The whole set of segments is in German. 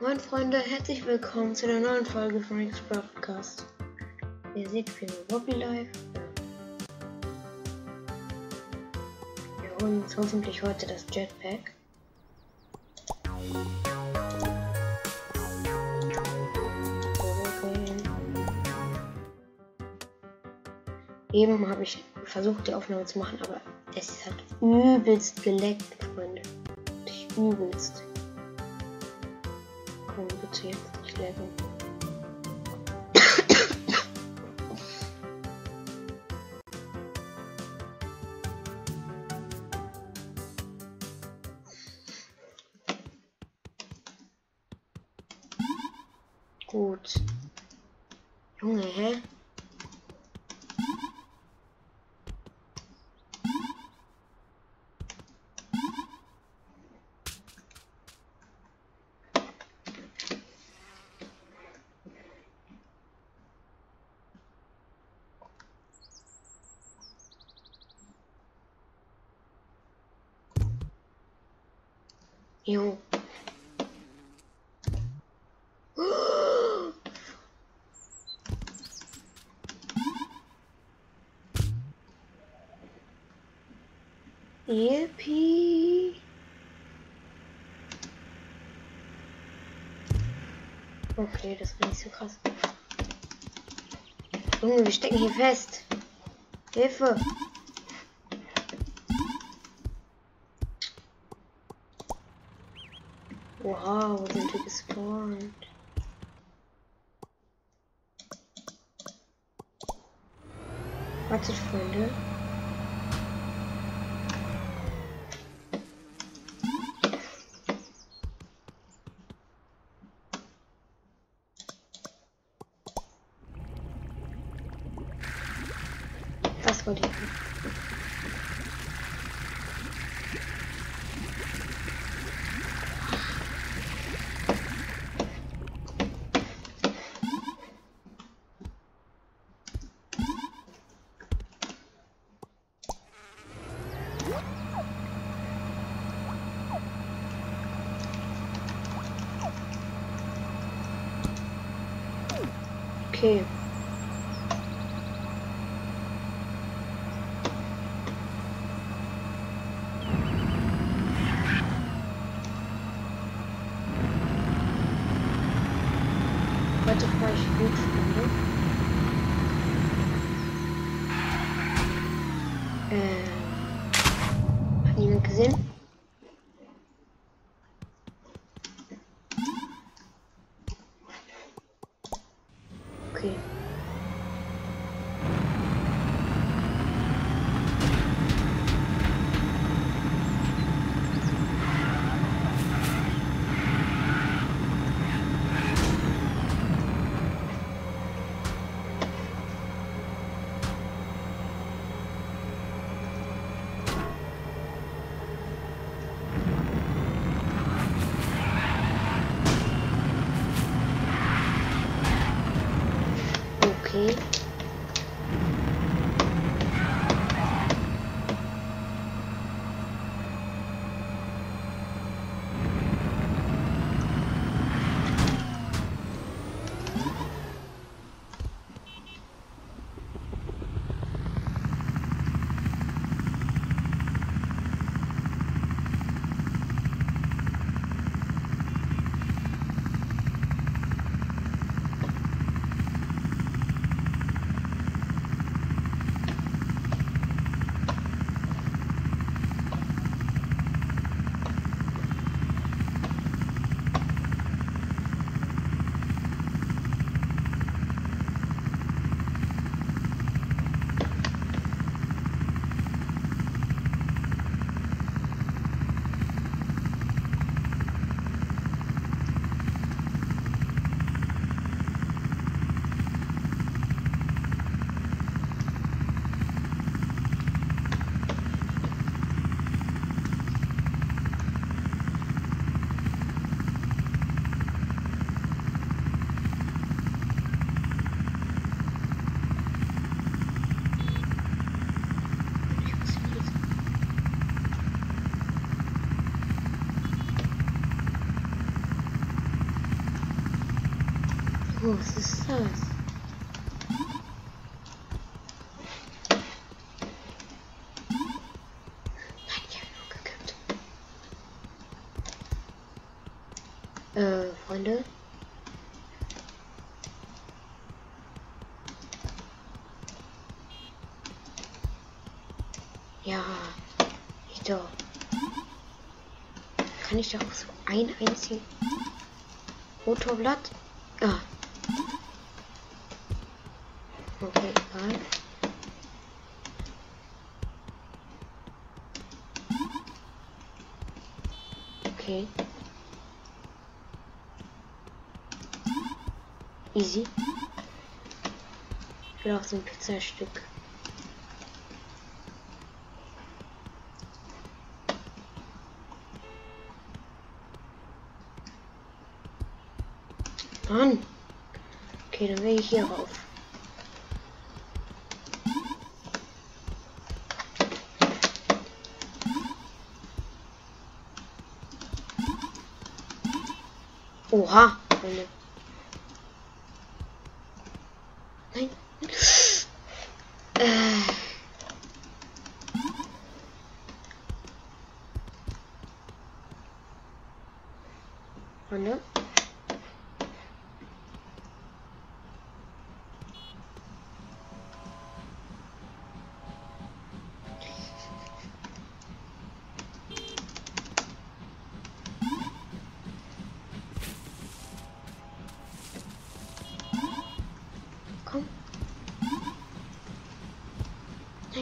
Moin Freunde, herzlich willkommen zu der neuen Folge von Rick's Podcast. Ihr seht, wir sind Bobby Live. Wir holen uns hoffentlich heute das Jetpack. Eben habe ich versucht, die Aufnahme zu machen, aber es hat übelst geleckt, Freunde. Übelst. Komm, bitte jetzt nicht lecken. Gut. Junge, hä? Jo. Yippie. Okay, das war nicht so krass. Junge, wir stecken hier fest. Hilfe. Oha, wo sind wir gespawnt? Wartet, Freunde. 40. Heute fahre ich gut, Freunde. Ähm. Hat was ist das? Nein, ich habe nur gekippt. Äh, Freunde. Ja, ich doch. Kann ich doch so ein einziges Motorblatt? Ah. Okay, egal. Okay. Easy. Ich will auch so ein Pizzastück. Mann. Okay, dann will ich hier rauf. Oha. Freunde. Nein.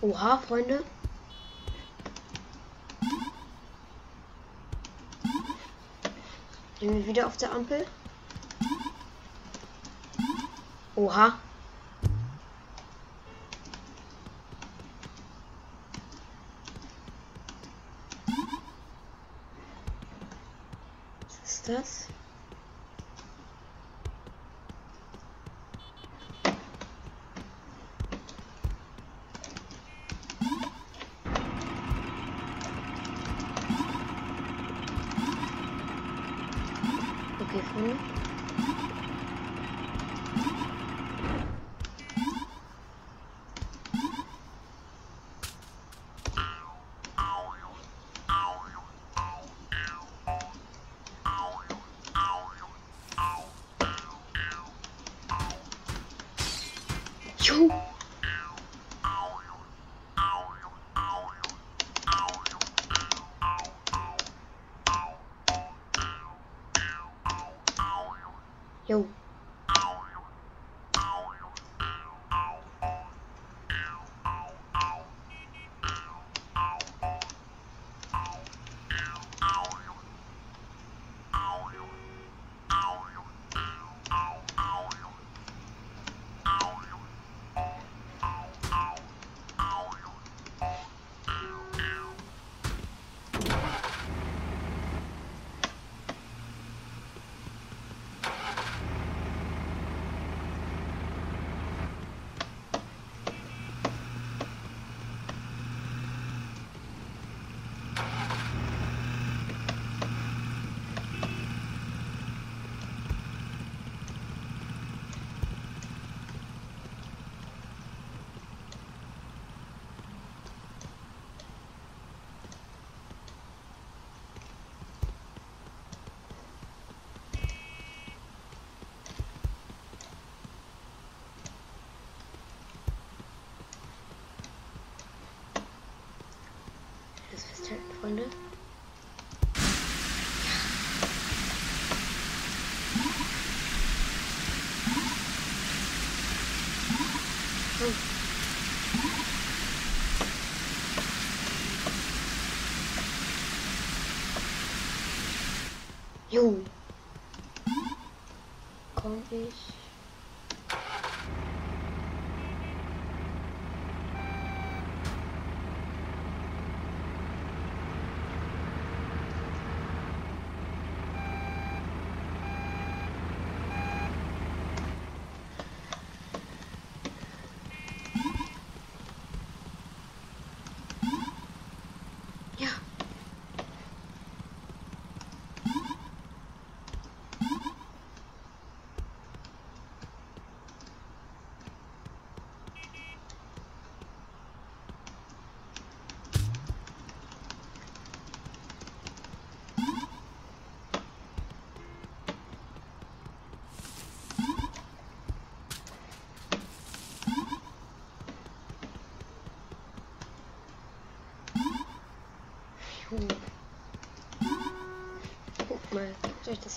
Oha, Freunde. Sind wir wieder auf der Ampel? Oha. Was ist das? Okay, Zeit, Freunde. Hm. Jo. Komm ich.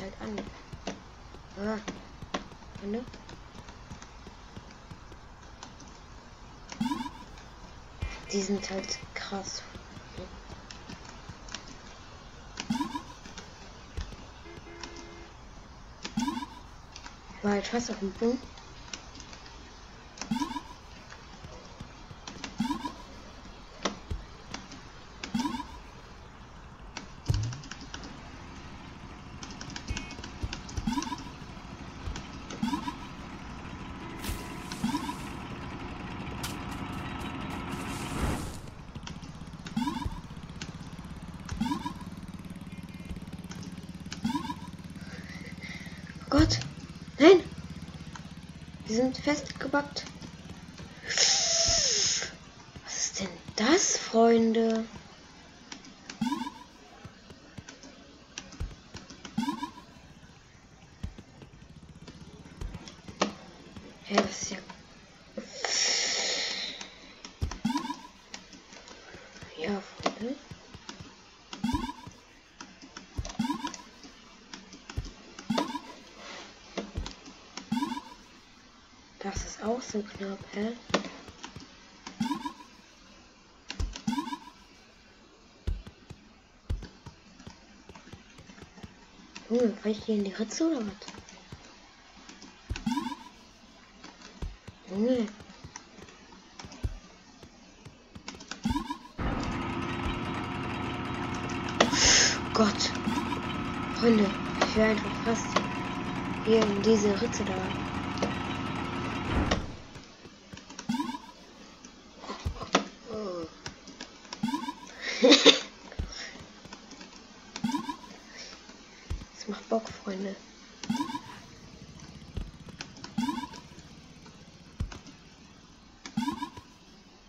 Halt an. Ah. Ne? Die sind halt krass. War halt fast auf dem Punkt. Gott! Nein! Wir sind festgebackt. Was ist denn das, Freunde? Ja, das ist ja. Ja, Freunde. Das ist auch so knapp, hä? Junge, fall ich hier in die Ritze oder was? Junge. Gott. Freunde, ich wäre einfach fast hier in diese Ritze da. Oh. Das macht Bock, Freunde.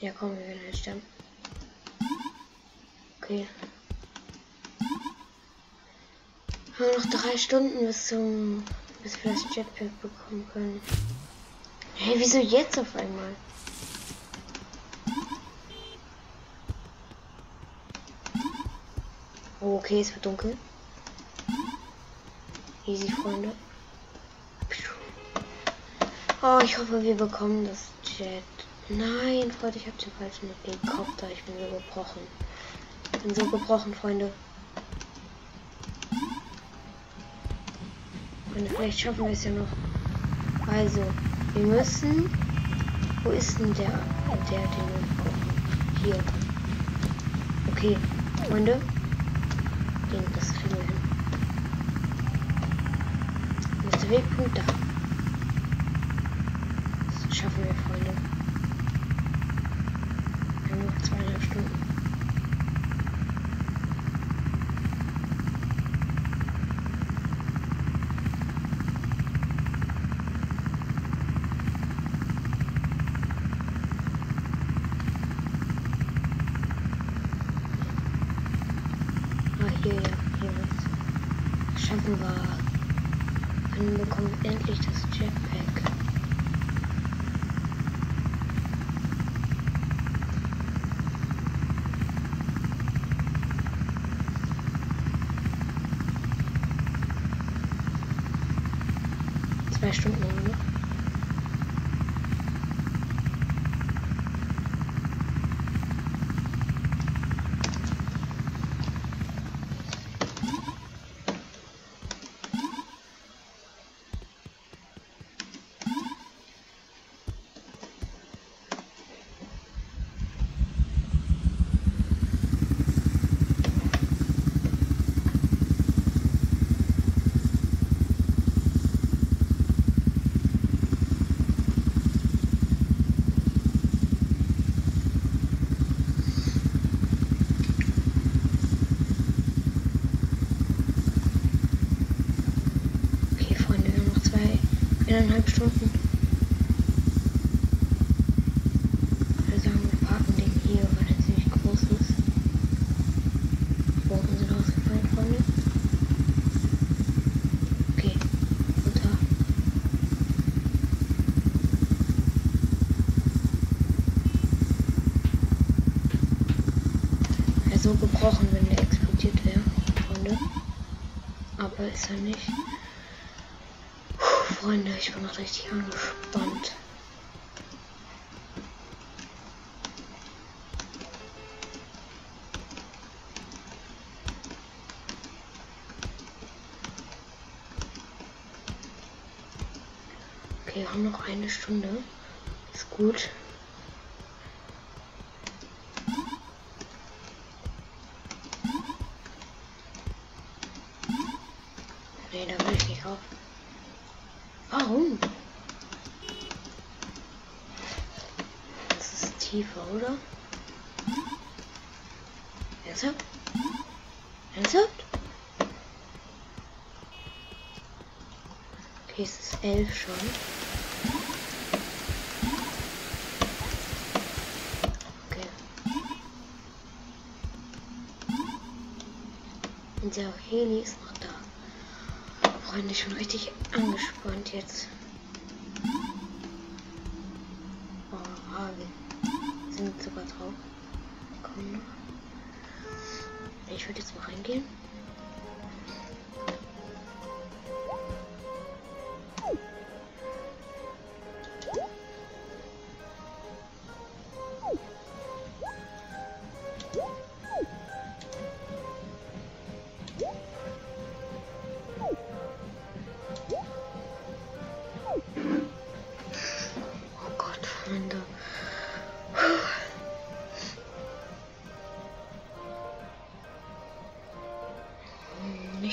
Ja, komm, wir werden halt sterben. Okay. Haben wir noch drei Stunden bis zum bis wir das Jetpack bekommen können. Hey, wieso jetzt auf einmal? Oh, okay, es wird dunkel. Easy, Freunde. Oh, ich hoffe, wir bekommen das Jet. Nein, Freunde, ich habe den falschen Helikopter. Ich bin so gebrochen. Ich bin so gebrochen, Freunde. Freunde, vielleicht schaffen wir es ja noch. Also, wir müssen. Wo ist denn der, der, den wir brauchen? Hier. Okay, Freunde. Den, das kriegen wir hin. Ist der Wegpunkt da? Das schaffen wir, Freunde. Wir haben noch zweieinhalb Stunden. Ah, hier, ja, hier was. Schaffen wir. Dann bekommen wir endlich das Jetpack. Zwei Stunden haben wir noch. Eineinhalb Stunden. Würde sagen, wir parken den hier, weil er ziemlich groß ist. Bogen sind ausgefallen, Freunde. Okay, runter. Er so gebrochen, wenn der explodiert wäre, Freunde. Aber ist er nicht. Noch richtig angespannt. Okay, wir haben noch eine Stunde. Ist gut. Nee, da will ich nicht auf. Warum? Das ist tiefer, oder? Ernsthaft? Ernsthaft? Okay, es ist elf schon. Okay. Und der Heli ist noch da. Freunde, ich bin richtig angespannt jetzt. Sind sogar drauf. Ich würde jetzt mal reingehen.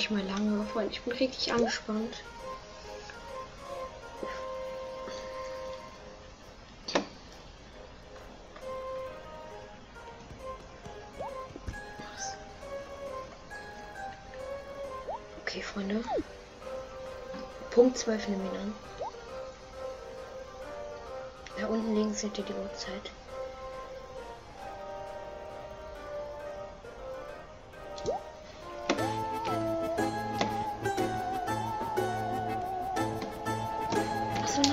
Nicht mehr lange, Freunde. Ich bin richtig angespannt. Okay, Freunde. Punkt 12 nehmen wir an. Da unten links seht ihr die Uhrzeit.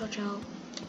Yes, Freunde.